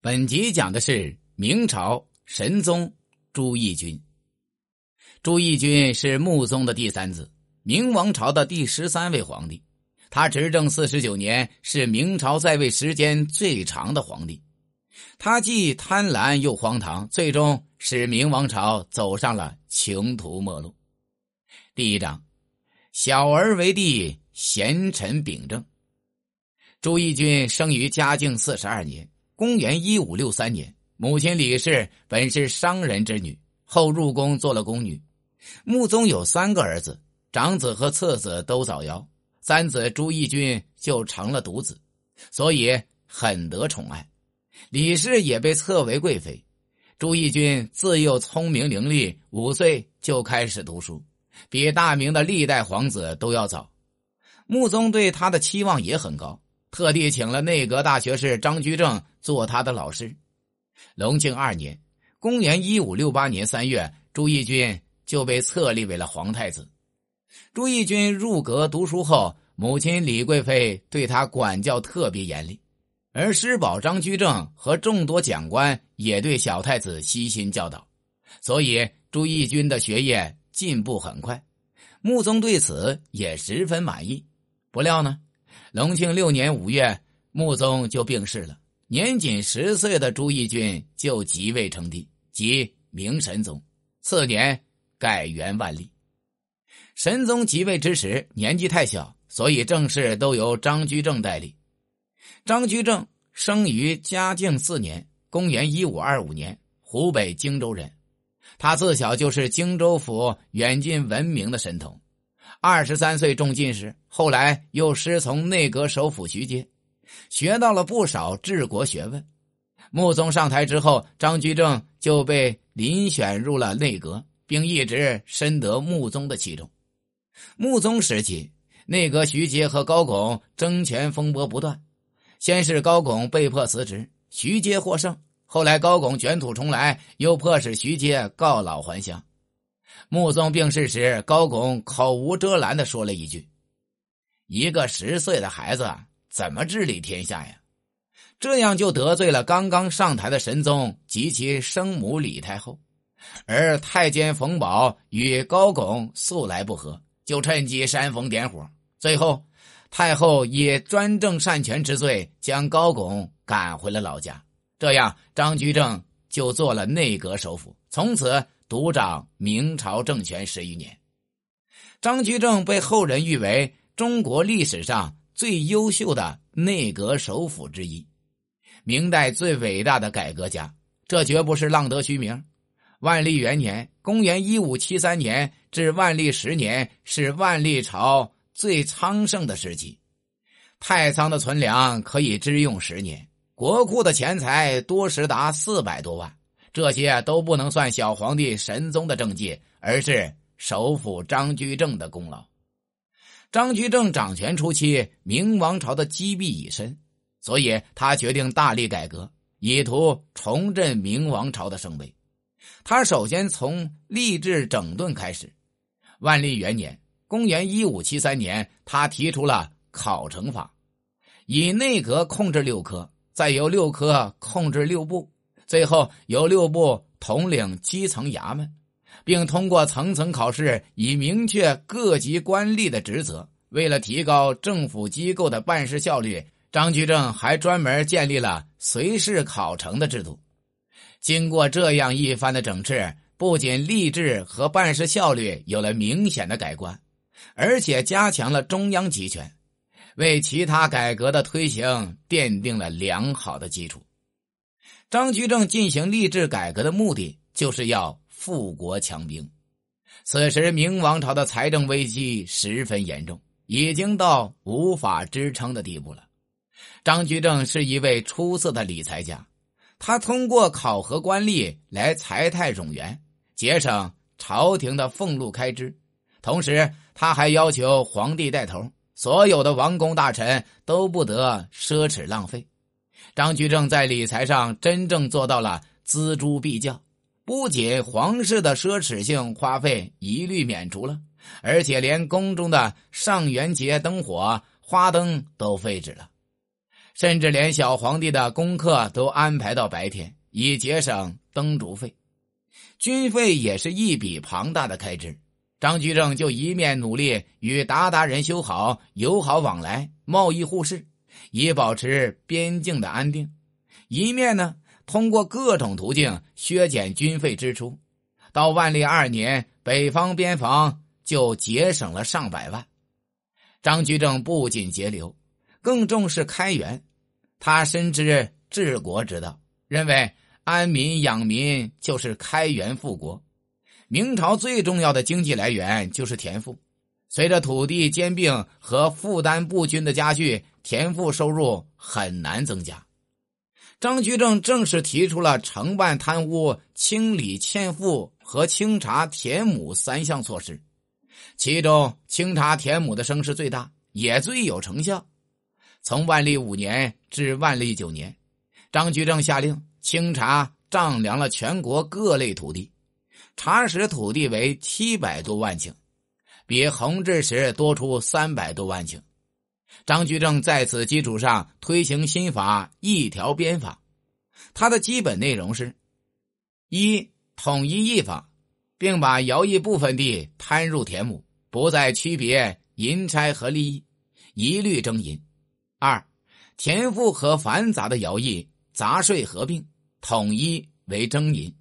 本集讲的是明朝神宗朱翊钧。朱翊钧是穆宗的第三子，明王朝的第十三位皇帝。他执政四十九年，是明朝在位时间最长的皇帝。他既贪婪又荒唐，最终使明王朝走上了穷途末路。第一章：小儿为帝，贤臣秉政。朱翊钧生于嘉靖四十二年。公元一五六三年，母亲李氏本是商人之女，后入宫做了宫女。穆宗有三个儿子，长子和次子都早夭，三子朱翊钧就成了独子，所以很得宠爱。李氏也被册为贵妃。朱翊钧自幼聪明伶俐，五岁就开始读书，比大明的历代皇子都要早。穆宗对他的期望也很高。特地请了内阁大学士张居正做他的老师。隆庆二年（公元一五六八年三月），朱翊钧就被册立为了皇太子。朱翊钧入阁读书后，母亲李贵妃对他管教特别严厉，而师宝张居正和众多讲官也对小太子悉心教导，所以朱翊钧的学业进步很快。穆宗对此也十分满意。不料呢？隆庆六年五月，穆宗就病逝了。年仅十岁的朱翊钧就即位称帝，即明神宗。次年改元万历。神宗即位之时年纪太小，所以政事都由张居正代理。张居正生于嘉靖四年（公元一五二五年），湖北荆州人。他自小就是荆州府远近闻名的神童。二十三岁中进士，后来又师从内阁首辅徐阶，学到了不少治国学问。穆宗上台之后，张居正就被遴选入了内阁，并一直深得穆宗的器重。穆宗时期，内阁徐阶和高拱争权风波不断，先是高拱被迫辞职，徐阶获胜；后来高拱卷土重来，又迫使徐阶告老还乡。穆宗病逝时，高拱口无遮拦的说了一句：“一个十岁的孩子怎么治理天下呀？”这样就得罪了刚刚上台的神宗及其生母李太后。而太监冯保与高拱素来不和，就趁机煽风点火。最后，太后以专政擅权之罪将高拱赶回了老家。这样，张居正就做了内阁首辅，从此。独掌明朝政权十余年，张居正被后人誉为中国历史上最优秀的内阁首辅之一，明代最伟大的改革家。这绝不是浪得虚名。万历元年（公元一五七三年）至万历十年是万历朝最昌盛的时期，太仓的存粮可以支用十年，国库的钱财多时达四百多万。这些都不能算小皇帝神宗的政绩，而是首辅张居正的功劳。张居正掌权初期，明王朝的积弊已深，所以他决定大力改革，以图重振明王朝的声威。他首先从吏治整顿开始。万历元年（公元一五七三年），他提出了考成法，以内阁控制六科，再由六科控制六部。最后由六部统领基层衙门，并通过层层考试，以明确各级官吏的职责。为了提高政府机构的办事效率，张居正还专门建立了随事考成的制度。经过这样一番的整治，不仅吏治和办事效率有了明显的改观，而且加强了中央集权，为其他改革的推行奠定了良好的基础。张居正进行吏治改革的目的，就是要富国强兵。此时，明王朝的财政危机十分严重，已经到无法支撑的地步了。张居正是一位出色的理财家，他通过考核官吏来财泰冗员，节省朝廷的俸禄开支。同时，他还要求皇帝带头，所有的王公大臣都不得奢侈浪费。张居正在理财上真正做到了锱铢必较，不仅皇室的奢侈性花费一律免除了，而且连宫中的上元节灯火花灯都废止了。甚至连小皇帝的功课都安排到白天，以节省灯烛费。军费也是一笔庞大的开支。张居正就一面努力与鞑靼人修好友好往来、贸易互市，以保持边境的安定；一面呢，通过各种途径削减军费支出。到万历二年，北方边防就节省了上百万。张居正不仅节流，更重视开源。他深知治国之道，认为安民养民就是开源富国。明朝最重要的经济来源就是田赋，随着土地兼并和负担不均的加剧，田赋收入很难增加。张居正正式提出了惩办贪污、清理欠赋和清查田亩三项措施，其中清查田亩的声势最大，也最有成效。从万历五年至万历九年，张居正下令清查丈量了全国各类土地，查实土地为七百多万顷，比弘治时多出三百多万顷。张居正在此基础上推行新法“一条边法”，它的基本内容是：一、统一役法，并把徭役部分地摊入田亩，不再区别银差和利益，一律征银。二，田赋和繁杂的徭役、杂税合并，统一为征银。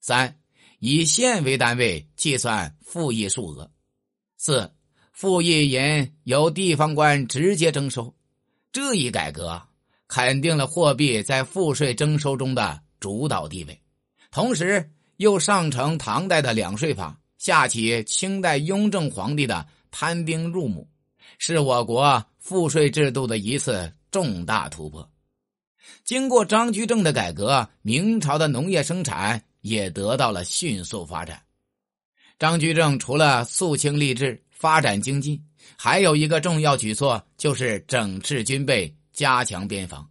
三，以县为单位计算赋役数额。四，赋役银由地方官直接征收。这一改革肯定了货币在赋税征收中的主导地位，同时又上承唐代的两税法，下启清代雍正皇帝的摊丁入亩，是我国。赋税制度的一次重大突破，经过张居正的改革，明朝的农业生产也得到了迅速发展。张居正除了肃清吏治、发展经济，还有一个重要举措，就是整治军备、加强边防。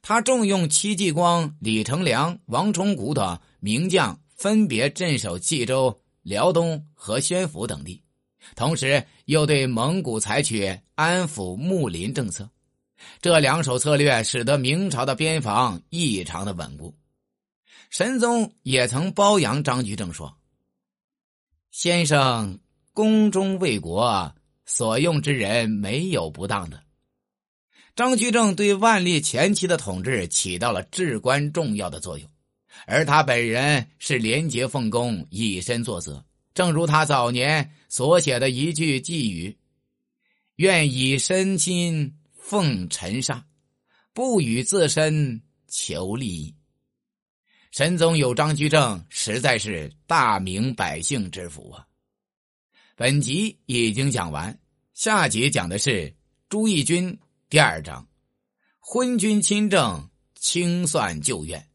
他重用戚继光、李成梁、王崇古等名将，分别镇守冀州、辽东和宣府等地。同时，又对蒙古采取安抚睦邻政策，这两手策略使得明朝的边防异常的稳固。神宗也曾褒扬张居正说：“先生宫中为国，所用之人没有不当的。”张居正对万历前期的统治起到了至关重要的作用，而他本人是廉洁奉公、以身作则。正如他早年所写的一句寄语：“愿以身心奉尘沙，不与自身求利益。”神宗有张居正，实在是大明百姓之福啊！本集已经讲完，下集讲的是朱翊钧第二章：昏君亲政，清算旧怨。